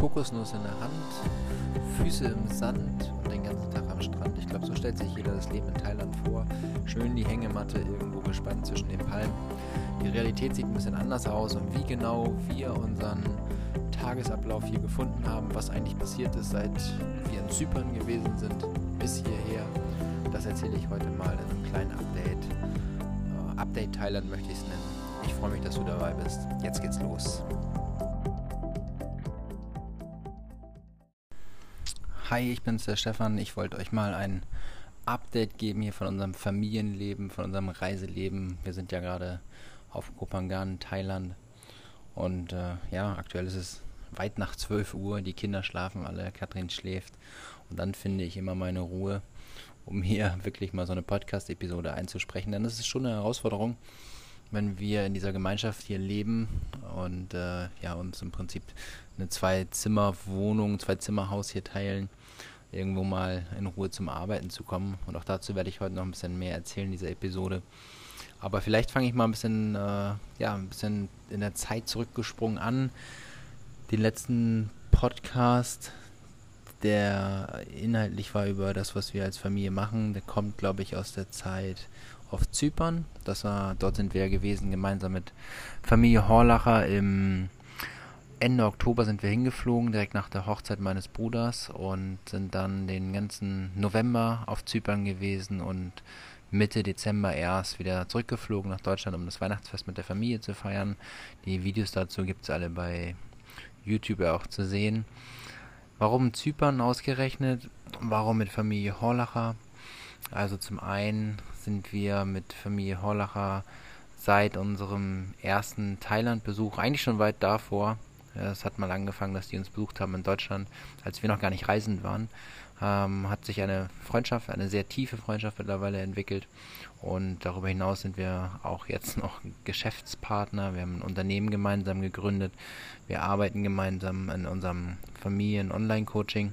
Kokosnuss in der Hand, Füße im Sand und den ganzen Tag am Strand. Ich glaube, so stellt sich jeder das Leben in Thailand vor. Schön die Hängematte irgendwo gespannt zwischen den Palmen. Die Realität sieht ein bisschen anders aus und wie genau wir unseren Tagesablauf hier gefunden haben, was eigentlich passiert ist, seit wir in Zypern gewesen sind, bis hierher, das erzähle ich heute mal in einem kleinen Update. Uh, Update Thailand möchte ich es nennen. Ich freue mich, dass du dabei bist. Jetzt geht's los. Hi, ich bin's, der Stefan. Ich wollte euch mal ein Update geben hier von unserem Familienleben, von unserem Reiseleben. Wir sind ja gerade auf Kopangan, Thailand. Und äh, ja, aktuell ist es weit nach 12 Uhr. Die Kinder schlafen alle, Katrin schläft. Und dann finde ich immer meine Ruhe, um hier wirklich mal so eine Podcast-Episode einzusprechen. Denn es ist schon eine Herausforderung, wenn wir in dieser Gemeinschaft hier leben und äh, ja, uns im Prinzip eine Zwei-Zimmer-Wohnung, Zwei-Zimmer-Haus hier teilen, irgendwo mal in Ruhe zum Arbeiten zu kommen. Und auch dazu werde ich heute noch ein bisschen mehr erzählen in dieser Episode. Aber vielleicht fange ich mal ein bisschen, äh, ja, ein bisschen in der Zeit zurückgesprungen an. Den letzten Podcast, der inhaltlich war über das, was wir als Familie machen, der kommt, glaube ich, aus der Zeit auf Zypern. Das war, dort sind wir gewesen, gemeinsam mit Familie Horlacher. Im Ende Oktober sind wir hingeflogen, direkt nach der Hochzeit meines Bruders und sind dann den ganzen November auf Zypern gewesen und Mitte Dezember erst wieder zurückgeflogen nach Deutschland, um das Weihnachtsfest mit der Familie zu feiern. Die Videos dazu gibt es alle bei YouTube auch zu sehen. Warum Zypern ausgerechnet? Warum mit Familie Horlacher? Also zum einen sind wir mit Familie Horlacher seit unserem ersten Thailand-Besuch, eigentlich schon weit davor, es hat mal angefangen, dass die uns besucht haben in Deutschland, als wir noch gar nicht reisend waren, ähm, hat sich eine Freundschaft, eine sehr tiefe Freundschaft mittlerweile entwickelt. Und darüber hinaus sind wir auch jetzt noch Geschäftspartner. Wir haben ein Unternehmen gemeinsam gegründet. Wir arbeiten gemeinsam in unserem Familien-Online-Coaching.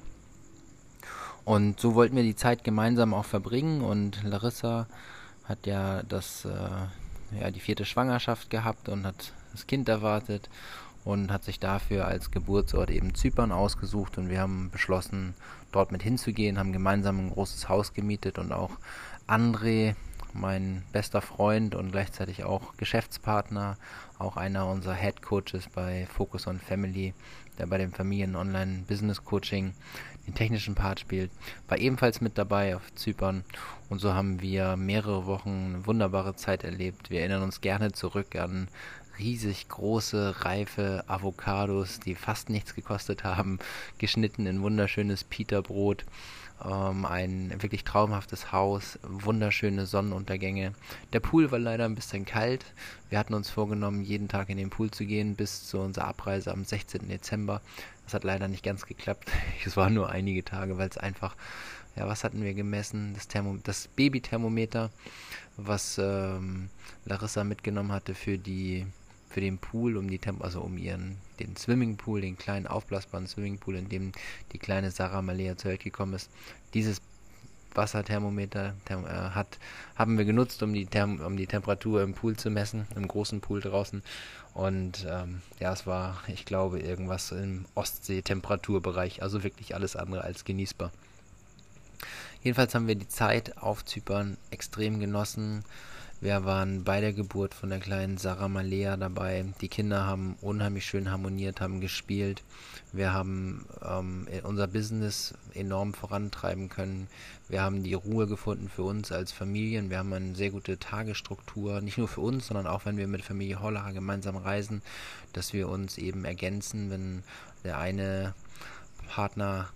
Und so wollten wir die Zeit gemeinsam auch verbringen und Larissa hat ja das äh, ja die vierte Schwangerschaft gehabt und hat das Kind erwartet und hat sich dafür als Geburtsort eben Zypern ausgesucht und wir haben beschlossen, dort mit hinzugehen, haben gemeinsam ein großes Haus gemietet und auch André, mein bester Freund und gleichzeitig auch Geschäftspartner, auch einer unserer Head Coaches bei Focus on Family, der bei dem Familien-Online-Business-Coaching den technischen Part spielt, war ebenfalls mit dabei auf Zypern und so haben wir mehrere Wochen eine wunderbare Zeit erlebt. Wir erinnern uns gerne zurück an riesig große, reife Avocados, die fast nichts gekostet haben, geschnitten in wunderschönes Peterbrot ähm, ein wirklich traumhaftes Haus, wunderschöne Sonnenuntergänge. Der Pool war leider ein bisschen kalt. Wir hatten uns vorgenommen, jeden Tag in den Pool zu gehen bis zu unserer Abreise am 16. Dezember. Das hat leider nicht ganz geklappt. Es waren nur einige Tage, weil es einfach, ja, was hatten wir gemessen? Das, Thermo das Babythermometer, was ähm, Larissa mitgenommen hatte für die für den Pool, um die Temp also um ihren den Swimmingpool, den kleinen aufblasbaren Swimmingpool, in dem die kleine Sarah Malea zur Welt gekommen ist. Dieses Wasserthermometer Therm, äh, hat, haben wir genutzt, um die, Therm, um die Temperatur im Pool zu messen, im großen Pool draußen. Und ähm, ja, es war, ich glaube, irgendwas im Ostsee-Temperaturbereich, also wirklich alles andere als genießbar. Jedenfalls haben wir die Zeit auf Zypern extrem genossen. Wir waren bei der Geburt von der kleinen Sarah Malea dabei. Die Kinder haben unheimlich schön harmoniert, haben gespielt. Wir haben ähm, unser Business enorm vorantreiben können. Wir haben die Ruhe gefunden für uns als Familien. Wir haben eine sehr gute Tagesstruktur, nicht nur für uns, sondern auch wenn wir mit Familie Hollacher gemeinsam reisen, dass wir uns eben ergänzen, wenn der eine Partner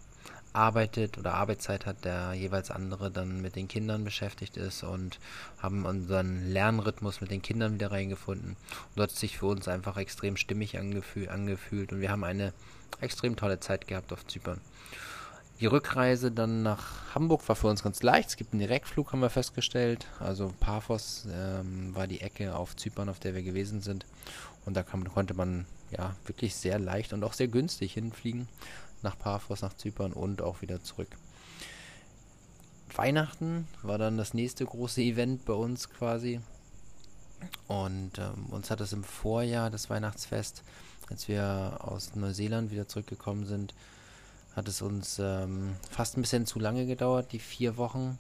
arbeitet oder Arbeitszeit hat, der jeweils andere dann mit den Kindern beschäftigt ist und haben unseren Lernrhythmus mit den Kindern wieder reingefunden. Und dort hat sich für uns einfach extrem stimmig angefühl, angefühlt und wir haben eine extrem tolle Zeit gehabt auf Zypern. Die Rückreise dann nach Hamburg war für uns ganz leicht. Es gibt einen Direktflug, haben wir festgestellt. Also Paphos ähm, war die Ecke auf Zypern, auf der wir gewesen sind. Und da kam, konnte man ja wirklich sehr leicht und auch sehr günstig hinfliegen nach Paphos, nach Zypern und auch wieder zurück. Weihnachten war dann das nächste große Event bei uns quasi. Und ähm, uns hat es im Vorjahr, das Weihnachtsfest, als wir aus Neuseeland wieder zurückgekommen sind, hat es uns ähm, fast ein bisschen zu lange gedauert, die vier Wochen,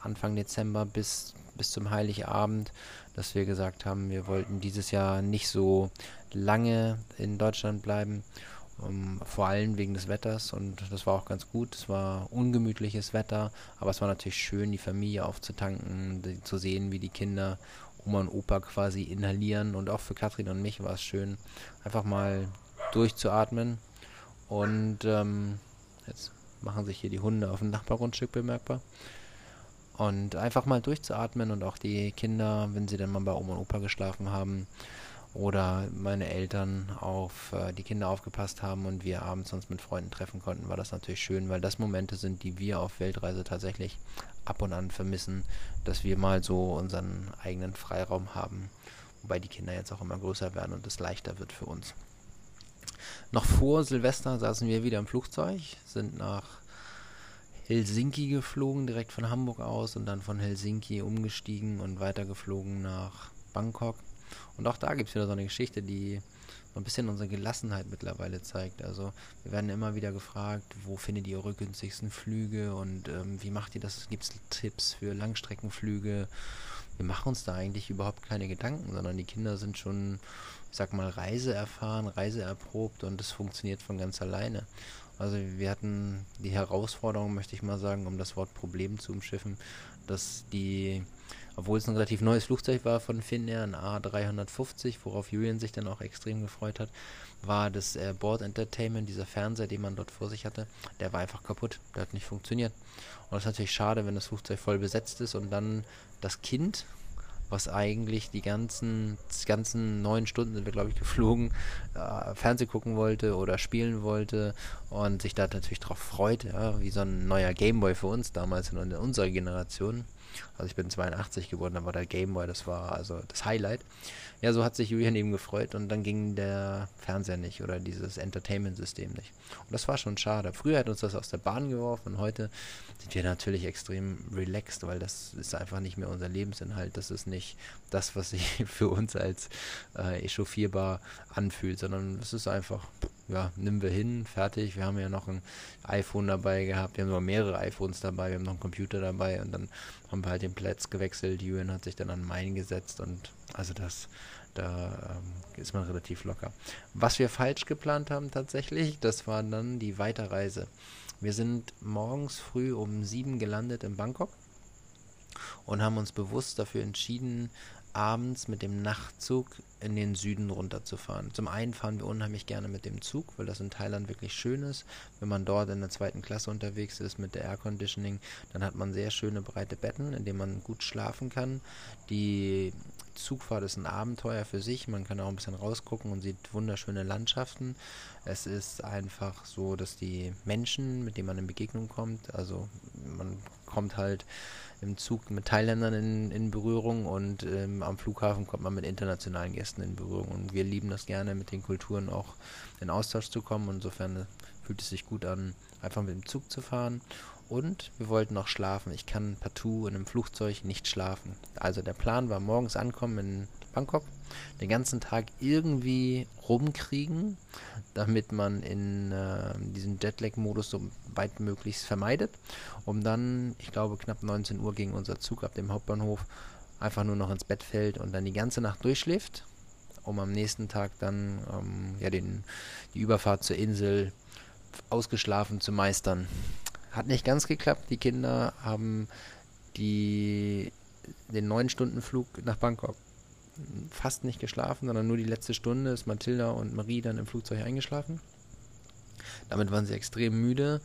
Anfang Dezember bis, bis zum Heiligabend, dass wir gesagt haben, wir wollten dieses Jahr nicht so lange in Deutschland bleiben um, ähm, vor allem wegen des Wetters und das war auch ganz gut. Es war ungemütliches Wetter, aber es war natürlich schön, die Familie aufzutanken, die, zu sehen, wie die Kinder Oma und Opa quasi inhalieren und auch für Katrin und mich war es schön, einfach mal durchzuatmen und ähm, jetzt machen sich hier die Hunde auf dem Nachbargrundstück bemerkbar. Und einfach mal durchzuatmen und auch die Kinder, wenn sie dann mal bei Oma und Opa geschlafen haben, oder meine Eltern auf äh, die Kinder aufgepasst haben und wir abends uns mit Freunden treffen konnten, war das natürlich schön, weil das Momente sind, die wir auf Weltreise tatsächlich ab und an vermissen, dass wir mal so unseren eigenen Freiraum haben, wobei die Kinder jetzt auch immer größer werden und es leichter wird für uns. Noch vor Silvester saßen wir wieder im Flugzeug, sind nach Helsinki geflogen, direkt von Hamburg aus und dann von Helsinki umgestiegen und weitergeflogen nach Bangkok und auch da gibt es wieder so eine Geschichte, die so ein bisschen unsere Gelassenheit mittlerweile zeigt. Also wir werden immer wieder gefragt, wo findet ihr eure günstigsten Flüge und ähm, wie macht ihr das? Gibt es Tipps für Langstreckenflüge? Wir machen uns da eigentlich überhaupt keine Gedanken, sondern die Kinder sind schon, ich sag mal, reiseerfahren, reiseerprobt und es funktioniert von ganz alleine. Also wir hatten die Herausforderung, möchte ich mal sagen, um das Wort Problem zu umschiffen, dass die obwohl es ein relativ neues Flugzeug war von Finnair, ein A350, worauf Julian sich dann auch extrem gefreut hat, war das äh, Board Entertainment, dieser Fernseher, den man dort vor sich hatte, der war einfach kaputt, der hat nicht funktioniert. Und das ist natürlich schade, wenn das Flugzeug voll besetzt ist und dann das Kind, was eigentlich die ganzen, die ganzen neun Stunden sind wir, glaube ich, geflogen, äh, Fernseh gucken wollte oder spielen wollte und sich da natürlich drauf freut, ja, wie so ein neuer Gameboy für uns damals in unserer Generation. Also ich bin 82 geboren, da war der Gameboy, das war also das Highlight. Ja, so hat sich Julian eben gefreut und dann ging der Fernseher nicht oder dieses Entertainment-System nicht. Und das war schon schade. Früher hat uns das aus der Bahn geworfen und heute sind wir natürlich extrem relaxed, weil das ist einfach nicht mehr unser Lebensinhalt. Das ist nicht das, was sich für uns als äh, echauffierbar anfühlt, sondern es ist einfach ja, nehmen wir hin, fertig. Wir haben ja noch ein iPhone dabei gehabt, wir haben noch mehrere iPhones dabei, wir haben noch einen Computer dabei und dann haben wir halt den Platz gewechselt. Julian hat sich dann an meinen gesetzt und also das, da ähm, ist man relativ locker. Was wir falsch geplant haben tatsächlich, das war dann die Weiterreise. Wir sind morgens früh um sieben gelandet in Bangkok und haben uns bewusst dafür entschieden, abends mit dem Nachtzug in den Süden runterzufahren. Zum einen fahren wir unheimlich gerne mit dem Zug, weil das in Thailand wirklich schön ist. Wenn man dort in der zweiten Klasse unterwegs ist mit der Air Conditioning, dann hat man sehr schöne breite Betten, in denen man gut schlafen kann. Die Zugfahrt ist ein Abenteuer für sich. Man kann auch ein bisschen rausgucken und sieht wunderschöne Landschaften. Es ist einfach so, dass die Menschen, mit denen man in Begegnung kommt, also man kommt halt im Zug mit Thailändern in, in Berührung und ähm, am Flughafen kommt man mit internationalen Gästen in Berührung. Und wir lieben das gerne, mit den Kulturen auch in Austausch zu kommen. Insofern fühlt es sich gut an, einfach mit dem Zug zu fahren. Und wir wollten noch schlafen. Ich kann partout in einem Flugzeug nicht schlafen. Also der Plan war morgens ankommen in Bangkok, den ganzen Tag irgendwie rumkriegen, damit man in äh, diesen Jetlag-Modus so weit möglichst vermeidet, um dann, ich glaube, knapp 19 Uhr ging unser Zug ab dem Hauptbahnhof einfach nur noch ins Bett fällt und dann die ganze Nacht durchschläft, um am nächsten Tag dann ähm, ja, den, die Überfahrt zur Insel ausgeschlafen zu meistern. Hat nicht ganz geklappt. Die Kinder haben die, den 9-Stunden-Flug nach Bangkok fast nicht geschlafen, sondern nur die letzte Stunde ist Mathilda und Marie dann im Flugzeug eingeschlafen. Damit waren sie extrem müde.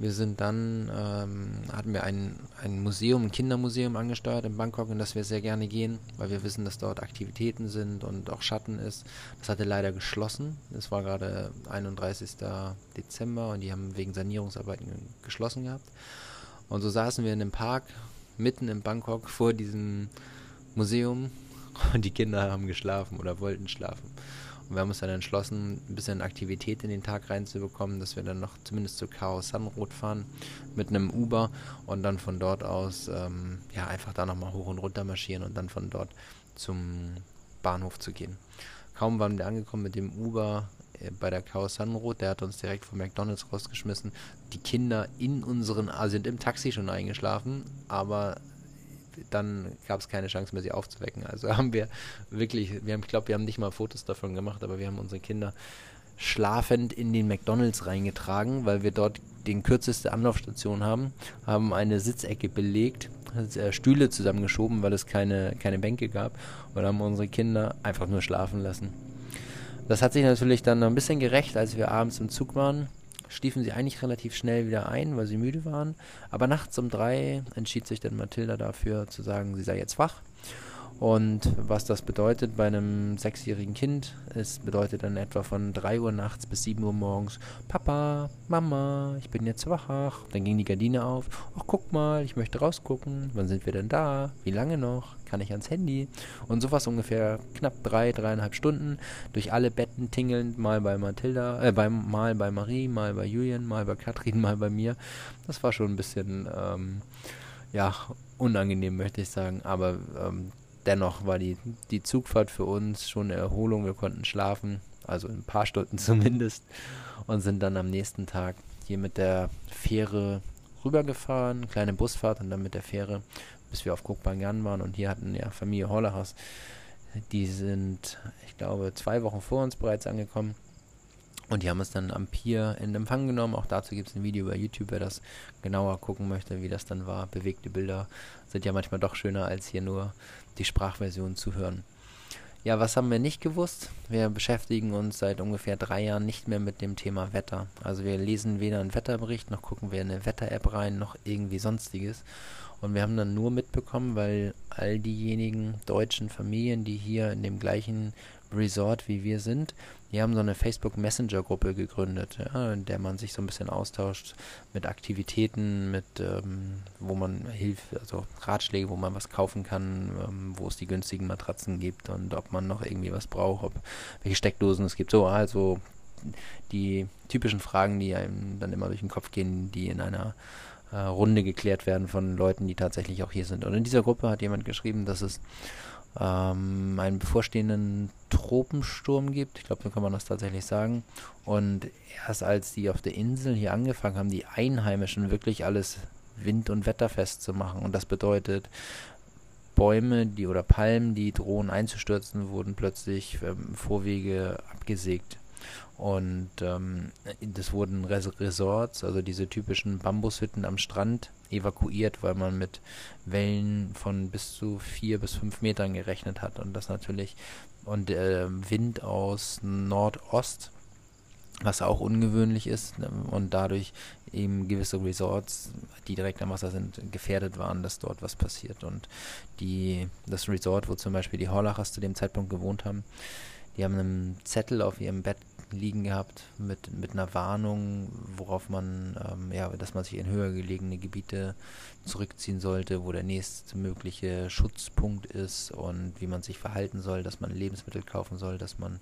Wir sind dann, ähm, hatten wir ein, ein Museum, ein Kindermuseum angesteuert in Bangkok, in das wir sehr gerne gehen, weil wir wissen, dass dort Aktivitäten sind und auch Schatten ist. Das hatte leider geschlossen. Es war gerade 31. Dezember und die haben wegen Sanierungsarbeiten geschlossen gehabt. Und so saßen wir in einem Park mitten in Bangkok vor diesem Museum und die Kinder haben geschlafen oder wollten schlafen. Wir haben uns dann entschlossen, ein bisschen Aktivität in den Tag reinzubekommen, dass wir dann noch zumindest zu Chaos Sunroad fahren mit einem Uber und dann von dort aus ähm, ja einfach da nochmal hoch und runter marschieren und dann von dort zum Bahnhof zu gehen. Kaum waren wir angekommen mit dem Uber äh, bei der Chaos Sunroad, der hat uns direkt von McDonalds rausgeschmissen. Die Kinder in unseren, also sind im Taxi schon eingeschlafen, aber dann gab es keine Chance mehr, sie aufzuwecken. Also haben wir wirklich, wir haben, ich glaube, wir haben nicht mal Fotos davon gemacht, aber wir haben unsere Kinder schlafend in den McDonalds reingetragen, weil wir dort den kürzeste Anlaufstation haben, haben eine Sitzecke belegt, äh, Stühle zusammengeschoben, weil es keine, keine Bänke gab und haben unsere Kinder einfach nur schlafen lassen. Das hat sich natürlich dann ein bisschen gerecht, als wir abends im Zug waren. Schliefen sie eigentlich relativ schnell wieder ein, weil sie müde waren. Aber nachts um drei entschied sich dann Mathilda dafür zu sagen, sie sei jetzt wach und was das bedeutet bei einem sechsjährigen Kind, es bedeutet dann etwa von 3 Uhr nachts bis 7 Uhr morgens, Papa, Mama, ich bin jetzt wach. Dann ging die Gardine auf, ach guck mal, ich möchte rausgucken, wann sind wir denn da, wie lange noch, kann ich ans Handy? Und sowas ungefähr knapp drei, dreieinhalb Stunden durch alle Betten tingelnd, mal bei Mathilda, äh, bei, mal bei Marie, mal bei Julian, mal bei Katrin, mal bei mir. Das war schon ein bisschen, ähm, ja, unangenehm, möchte ich sagen, aber ähm, dennoch war die, die Zugfahrt für uns schon eine Erholung. Wir konnten schlafen, also ein paar Stunden zumindest, und sind dann am nächsten Tag hier mit der Fähre rübergefahren, kleine Busfahrt und dann mit der Fähre, bis wir auf Kokbangan waren. Und hier hatten ja Familie Hollachers, die sind, ich glaube, zwei Wochen vor uns bereits angekommen. Und die haben es dann am Pier in Empfang genommen. Auch dazu gibt es ein Video bei YouTube, wer das genauer gucken möchte, wie das dann war. Bewegte Bilder sind ja manchmal doch schöner, als hier nur die Sprachversion zu hören. Ja, was haben wir nicht gewusst? Wir beschäftigen uns seit ungefähr drei Jahren nicht mehr mit dem Thema Wetter. Also wir lesen weder einen Wetterbericht, noch gucken wir in eine Wetter-App rein, noch irgendwie sonstiges. Und wir haben dann nur mitbekommen, weil all diejenigen deutschen Familien, die hier in dem gleichen Resort wie wir sind, die haben so eine Facebook Messenger Gruppe gegründet, ja, in der man sich so ein bisschen austauscht mit Aktivitäten, mit ähm, wo man Hilfe, also Ratschläge, wo man was kaufen kann, ähm, wo es die günstigen Matratzen gibt und ob man noch irgendwie was braucht, ob welche Steckdosen es gibt. So, also die typischen Fragen, die einem dann immer durch den Kopf gehen, die in einer äh, Runde geklärt werden von Leuten, die tatsächlich auch hier sind. Und in dieser Gruppe hat jemand geschrieben, dass es ähm, einen bevorstehenden Tropensturm gibt. Ich glaube, so kann man das tatsächlich sagen. Und erst als die auf der Insel hier angefangen haben, die Einheimischen wirklich alles wind- und wetterfest zu machen. Und das bedeutet, Bäume, die oder Palmen, die drohen einzustürzen, wurden plötzlich ähm, Vorwege abgesägt. Und ähm, das wurden Resorts, also diese typischen Bambushütten am Strand, evakuiert, weil man mit Wellen von bis zu vier bis fünf Metern gerechnet hat. Und das natürlich, und äh, Wind aus Nordost, was auch ungewöhnlich ist ne, und dadurch eben gewisse Resorts, die direkt am Wasser sind, gefährdet waren, dass dort was passiert. Und die, das Resort, wo zum Beispiel die Horlachers zu dem Zeitpunkt gewohnt haben, die haben einen Zettel auf ihrem Bett liegen gehabt mit, mit einer Warnung, worauf man, ähm, ja, dass man sich in höher gelegene Gebiete zurückziehen sollte, wo der nächste mögliche Schutzpunkt ist und wie man sich verhalten soll, dass man Lebensmittel kaufen soll, dass man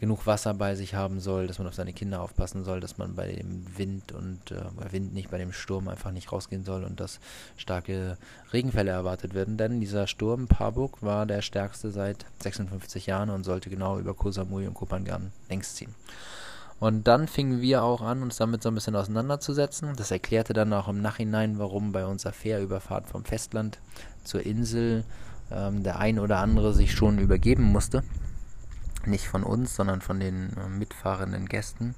genug Wasser bei sich haben soll, dass man auf seine Kinder aufpassen soll, dass man bei dem Wind und äh, bei Wind nicht, bei dem Sturm einfach nicht rausgehen soll und dass starke Regenfälle erwartet werden. Denn dieser Sturm Pabuk war der stärkste seit 56 Jahren und sollte genau über Koh Samui und Kopangan längs ziehen. Und dann fingen wir auch an, uns damit so ein bisschen auseinanderzusetzen. Das erklärte dann auch im Nachhinein, warum bei unserer Fährüberfahrt vom Festland zur Insel ähm, der ein oder andere sich schon übergeben musste nicht von uns, sondern von den äh, mitfahrenden Gästen.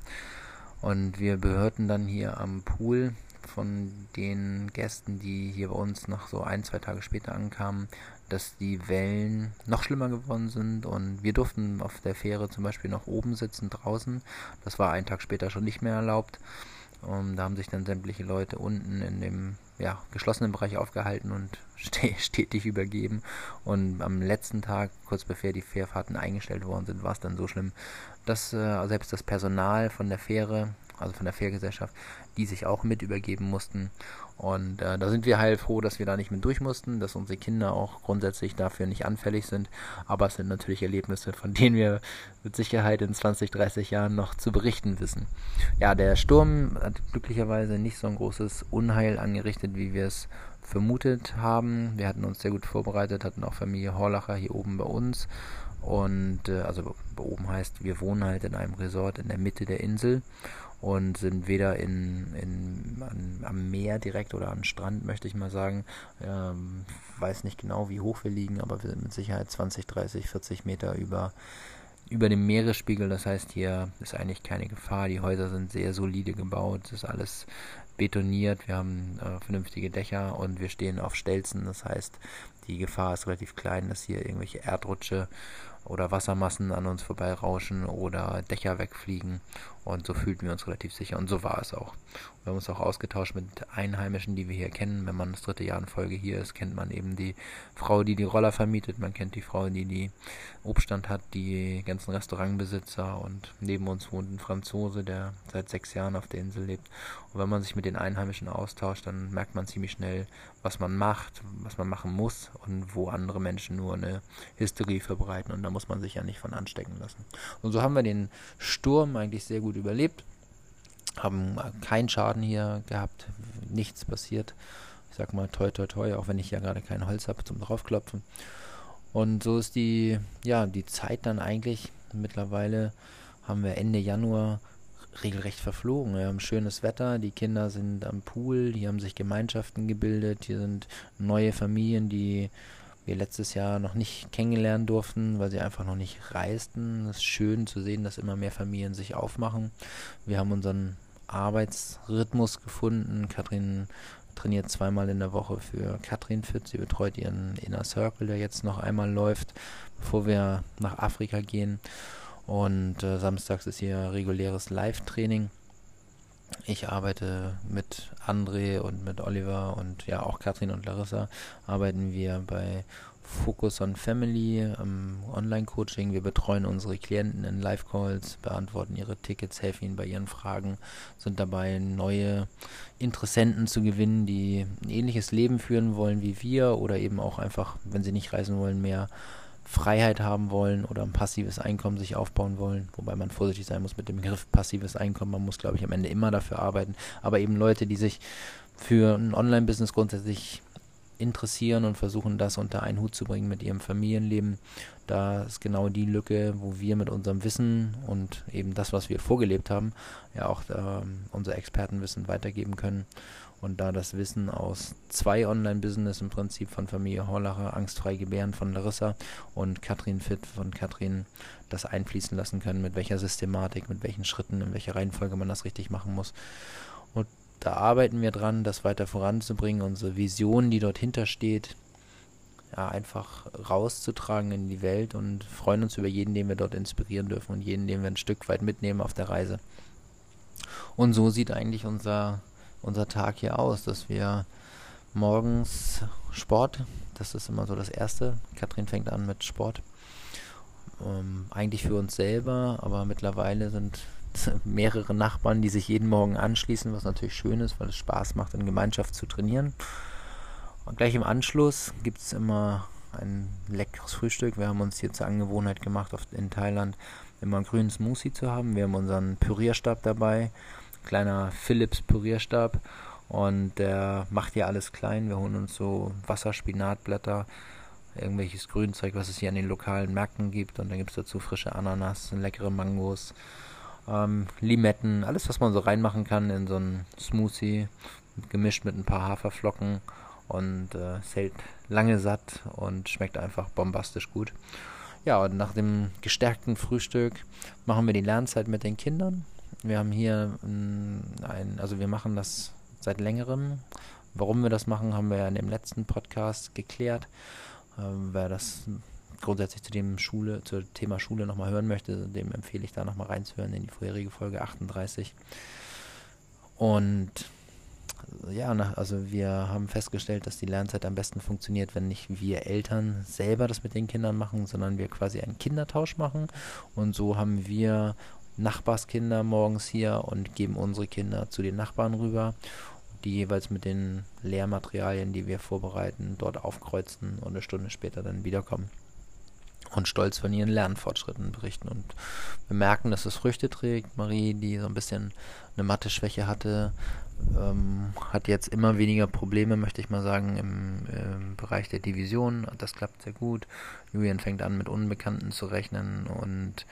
Und wir behörten dann hier am Pool von den Gästen, die hier bei uns noch so ein, zwei Tage später ankamen, dass die Wellen noch schlimmer geworden sind und wir durften auf der Fähre zum Beispiel noch oben sitzen draußen. Das war einen Tag später schon nicht mehr erlaubt. Und da haben sich dann sämtliche Leute unten in dem ja, geschlossenen Bereich aufgehalten und stetig übergeben. Und am letzten Tag, kurz bevor die Fährfahrten eingestellt worden sind, war es dann so schlimm, dass äh, selbst das Personal von der Fähre also von der Fährgesellschaft, die sich auch mit übergeben mussten. Und äh, da sind wir heilfroh, dass wir da nicht mit durch mussten, dass unsere Kinder auch grundsätzlich dafür nicht anfällig sind. Aber es sind natürlich Erlebnisse, von denen wir mit Sicherheit in 20, 30 Jahren noch zu berichten wissen. Ja, der Sturm hat glücklicherweise nicht so ein großes Unheil angerichtet, wie wir es vermutet haben. Wir hatten uns sehr gut vorbereitet, hatten auch Familie Horlacher hier oben bei uns. Und äh, also oben heißt, wir wohnen halt in einem Resort in der Mitte der Insel und sind weder in, in, an, am Meer direkt oder am Strand, möchte ich mal sagen. Ähm, weiß nicht genau, wie hoch wir liegen, aber wir sind mit Sicherheit 20, 30, 40 Meter über, über dem Meeresspiegel. Das heißt, hier ist eigentlich keine Gefahr. Die Häuser sind sehr solide gebaut. Es ist alles betoniert. Wir haben äh, vernünftige Dächer und wir stehen auf Stelzen. Das heißt, die Gefahr ist relativ klein, dass hier irgendwelche Erdrutsche oder Wassermassen an uns vorbeirauschen oder Dächer wegfliegen. Und so fühlten wir uns relativ sicher. Und so war es auch. Wir haben uns auch ausgetauscht mit Einheimischen, die wir hier kennen. Wenn man das dritte Jahr in Folge hier ist, kennt man eben die Frau, die die Roller vermietet. Man kennt die Frau, die die Obststand hat, die ganzen Restaurantbesitzer. Und neben uns wohnt ein Franzose, der seit sechs Jahren auf der Insel lebt. Und wenn man sich mit den Einheimischen austauscht, dann merkt man ziemlich schnell, was man macht, was man machen muss und wo andere Menschen nur eine Hysterie verbreiten. Und da muss man sich ja nicht von anstecken lassen. Und so haben wir den Sturm eigentlich sehr gut überlebt. Haben keinen Schaden hier gehabt, nichts passiert. Ich sag mal toi toi toi, auch wenn ich ja gerade kein Holz habe zum draufklopfen. Und so ist die, ja, die Zeit dann eigentlich. Mittlerweile haben wir Ende Januar regelrecht verflogen. Wir haben schönes Wetter, die Kinder sind am Pool, hier haben sich Gemeinschaften gebildet, hier sind neue Familien, die wir letztes Jahr noch nicht kennenlernen durften, weil sie einfach noch nicht reisten. Es ist schön zu sehen, dass immer mehr Familien sich aufmachen. Wir haben unseren Arbeitsrhythmus gefunden. Katrin trainiert zweimal in der Woche für Katrin Fit. Sie betreut ihren Inner Circle, der jetzt noch einmal läuft, bevor wir nach Afrika gehen. Und äh, samstags ist hier reguläres Live-Training. Ich arbeite mit André und mit Oliver und ja auch Katrin und Larissa arbeiten wir bei Focus on Family im Online-Coaching. Wir betreuen unsere Klienten in Live-Calls, beantworten ihre Tickets, helfen ihnen bei ihren Fragen, sind dabei, neue Interessenten zu gewinnen, die ein ähnliches Leben führen wollen wie wir oder eben auch einfach, wenn sie nicht reisen wollen, mehr Freiheit haben wollen oder ein passives Einkommen sich aufbauen wollen, wobei man vorsichtig sein muss mit dem Begriff passives Einkommen. Man muss, glaube ich, am Ende immer dafür arbeiten. Aber eben Leute, die sich für ein Online-Business grundsätzlich interessieren und versuchen, das unter einen Hut zu bringen mit ihrem Familienleben. Da ist genau die Lücke, wo wir mit unserem Wissen und eben das, was wir vorgelebt haben, ja auch ähm, unser Expertenwissen weitergeben können. Und da das Wissen aus zwei Online-Business im Prinzip von Familie Horlacher, Angstfrei Gebären von Larissa und Katrin Fit von Katrin das einfließen lassen können, mit welcher Systematik, mit welchen Schritten, in welcher Reihenfolge man das richtig machen muss. Und da arbeiten wir dran, das weiter voranzubringen, unsere Vision, die dort hintersteht, ja, einfach rauszutragen in die Welt und freuen uns über jeden, den wir dort inspirieren dürfen und jeden, den wir ein Stück weit mitnehmen auf der Reise. Und so sieht eigentlich unser unser Tag hier aus, dass wir morgens Sport, das ist immer so das Erste. Katrin fängt an mit Sport. Ähm, eigentlich für uns selber, aber mittlerweile sind mehrere Nachbarn, die sich jeden Morgen anschließen, was natürlich schön ist, weil es Spaß macht, in Gemeinschaft zu trainieren. Und gleich im Anschluss gibt es immer ein leckeres Frühstück. Wir haben uns hier zur Angewohnheit gemacht, in Thailand immer einen grünen Smoothie zu haben. Wir haben unseren Pürierstab dabei kleiner Philips Pürierstab und der macht hier alles klein. Wir holen uns so Wasserspinatblätter, irgendwelches Grünzeug, was es hier an den lokalen Märkten gibt und dann gibt es dazu frische Ananas, leckere Mangos, ähm, Limetten, alles was man so reinmachen kann in so einen Smoothie, gemischt mit ein paar Haferflocken und äh, es hält lange satt und schmeckt einfach bombastisch gut. Ja, und nach dem gestärkten Frühstück machen wir die Lernzeit mit den Kindern. Wir haben hier ein, also wir machen das seit längerem. Warum wir das machen, haben wir ja in dem letzten Podcast geklärt. Ähm, wer das grundsätzlich zu dem Schule, zu Thema Schule nochmal hören möchte, dem empfehle ich da nochmal reinzuhören in die vorherige Folge 38. Und ja, also wir haben festgestellt, dass die Lernzeit am besten funktioniert, wenn nicht wir Eltern selber das mit den Kindern machen, sondern wir quasi einen Kindertausch machen. Und so haben wir Nachbarskinder morgens hier und geben unsere Kinder zu den Nachbarn rüber, die jeweils mit den Lehrmaterialien, die wir vorbereiten, dort aufkreuzen und eine Stunde später dann wiederkommen und stolz von ihren Lernfortschritten berichten. Und wir merken, dass es Früchte trägt. Marie, die so ein bisschen eine Mathe-Schwäche hatte, ähm, hat jetzt immer weniger Probleme, möchte ich mal sagen, im, im, Bereich der Division. Das klappt sehr gut. Julian fängt an, mit Unbekannten zu rechnen und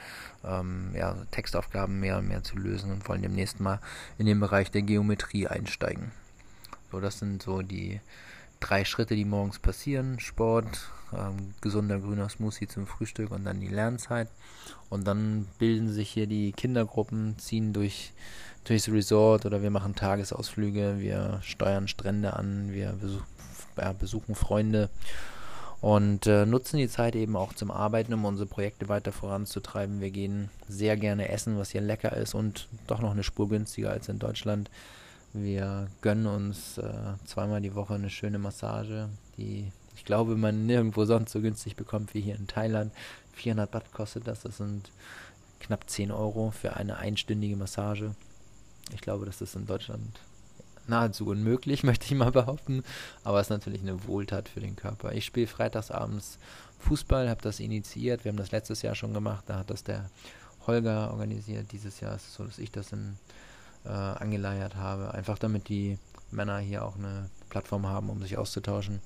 ähm, ja, Textaufgaben mehr und mehr zu lösen und wollen demnächst mal in den Bereich der Geometrie einsteigen. So, das sind so die drei Schritte, die morgens passieren. Sport, ähm, gesunder grüner Smoothie zum Frühstück und dann die Lernzeit. Und dann bilden sich hier die Kindergruppen, ziehen durch durchs Resort oder wir machen Tagesausflüge, wir steuern Strände an, wir besuch, ja, besuchen Freunde und äh, nutzen die Zeit eben auch zum Arbeiten, um unsere Projekte weiter voranzutreiben. Wir gehen sehr gerne essen, was hier lecker ist und doch noch eine Spur günstiger als in Deutschland. Wir gönnen uns äh, zweimal die Woche eine schöne Massage, die ich glaube, man nirgendwo sonst so günstig bekommt wie hier in Thailand. 400 Baht kostet das, das sind knapp 10 Euro für eine einstündige Massage. Ich glaube, das ist in Deutschland nahezu unmöglich, möchte ich mal behaupten. Aber es ist natürlich eine Wohltat für den Körper. Ich spiele freitagsabends Fußball, habe das initiiert. Wir haben das letztes Jahr schon gemacht. Da hat das der Holger organisiert. Dieses Jahr ist es so, dass ich das in, äh, angeleiert habe. Einfach damit die Männer hier auch eine Plattform haben, um sich auszutauschen.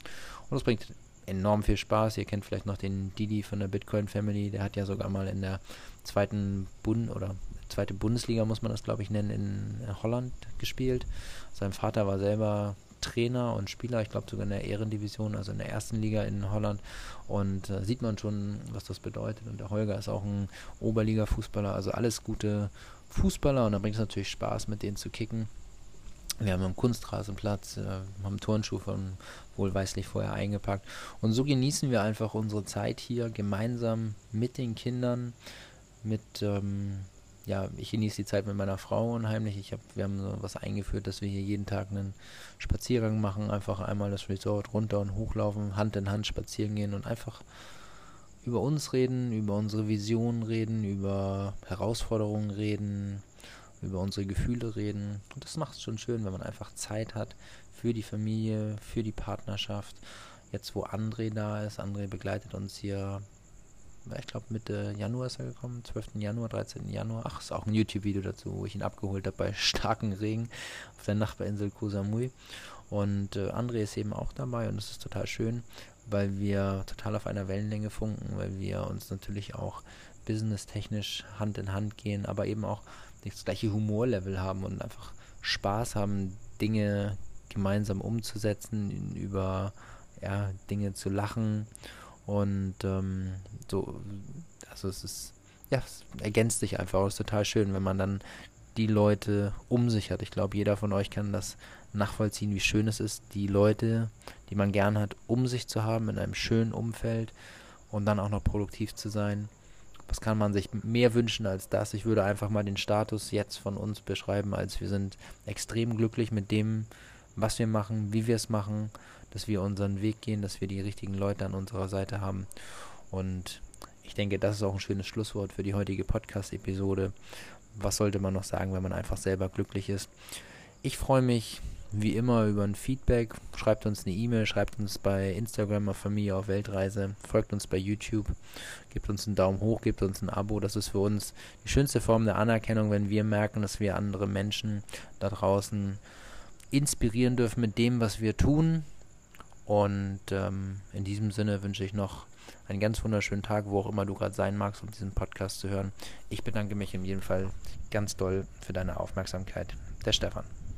Und es bringt enorm viel Spaß. Ihr kennt vielleicht noch den Didi von der Bitcoin Family. Der hat ja sogar mal in der zweiten Bund oder zweite Bundesliga, muss man das glaube ich nennen, in Holland gespielt. Sein Vater war selber Trainer und Spieler, ich glaube sogar in der Ehrendivision, also in der ersten Liga in Holland. Und äh, sieht man schon, was das bedeutet. Und der Holger ist auch ein Oberliga-Fußballer, also alles gute Fußballer. Und da bringt es natürlich Spaß, mit denen zu kicken. Wir haben einen Kunstrasenplatz, äh, haben Turnschuhe von wohlweislich vorher eingepackt. Und so genießen wir einfach unsere Zeit hier gemeinsam mit den Kindern, mit, ähm, ja, ich genieße die Zeit mit meiner Frau unheimlich. Ich hab, wir haben so was eingeführt, dass wir hier jeden Tag einen Spaziergang machen, einfach einmal das Resort runter und hochlaufen, Hand in Hand spazieren gehen und einfach über uns reden, über unsere Vision reden, über Herausforderungen reden, über unsere Gefühle reden. Und das macht es schon schön, wenn man einfach Zeit hat für die Familie, für die Partnerschaft. Jetzt, wo André da ist, André begleitet uns hier, ich glaube Mitte Januar ist er gekommen, 12. Januar, 13. Januar. Ach, ist auch ein YouTube-Video dazu, wo ich ihn abgeholt habe bei starkem Regen auf der Nachbarinsel Koh. Und äh, André ist eben auch dabei und es ist total schön, weil wir total auf einer Wellenlänge funken, weil wir uns natürlich auch businesstechnisch Hand in Hand gehen, aber eben auch das gleiche Humorlevel haben und einfach Spaß haben, Dinge gemeinsam umzusetzen, über ja, Dinge zu lachen und ähm, so, also es ist, ja, es ergänzt sich einfach, es ist total schön, wenn man dann die Leute um sich hat. Ich glaube, jeder von euch kann das nachvollziehen, wie schön es ist, die Leute, die man gern hat, um sich zu haben, in einem schönen Umfeld und dann auch noch produktiv zu sein was kann man sich mehr wünschen als das? Ich würde einfach mal den Status jetzt von uns beschreiben, als wir sind extrem glücklich mit dem, was wir machen, wie wir es machen, dass wir unseren Weg gehen, dass wir die richtigen Leute an unserer Seite haben. Und ich denke, das ist auch ein schönes Schlusswort für die heutige Podcast-Episode. Was sollte man noch sagen, wenn man einfach selber glücklich ist? Ich freue mich wie immer über ein Feedback. Schreibt uns eine E-Mail, schreibt uns bei Instagram auf Familie auf Weltreise, folgt uns bei YouTube, gebt uns einen Daumen hoch, gebt uns ein Abo. Das ist für uns die schönste Form der Anerkennung, wenn wir merken, dass wir andere Menschen da draußen inspirieren dürfen mit dem, was wir tun. Und ähm, in diesem Sinne wünsche ich noch einen ganz wunderschönen Tag, wo auch immer du gerade sein magst, um diesen Podcast zu hören. Ich bedanke mich in jedem Fall ganz doll für deine Aufmerksamkeit. Der Stefan.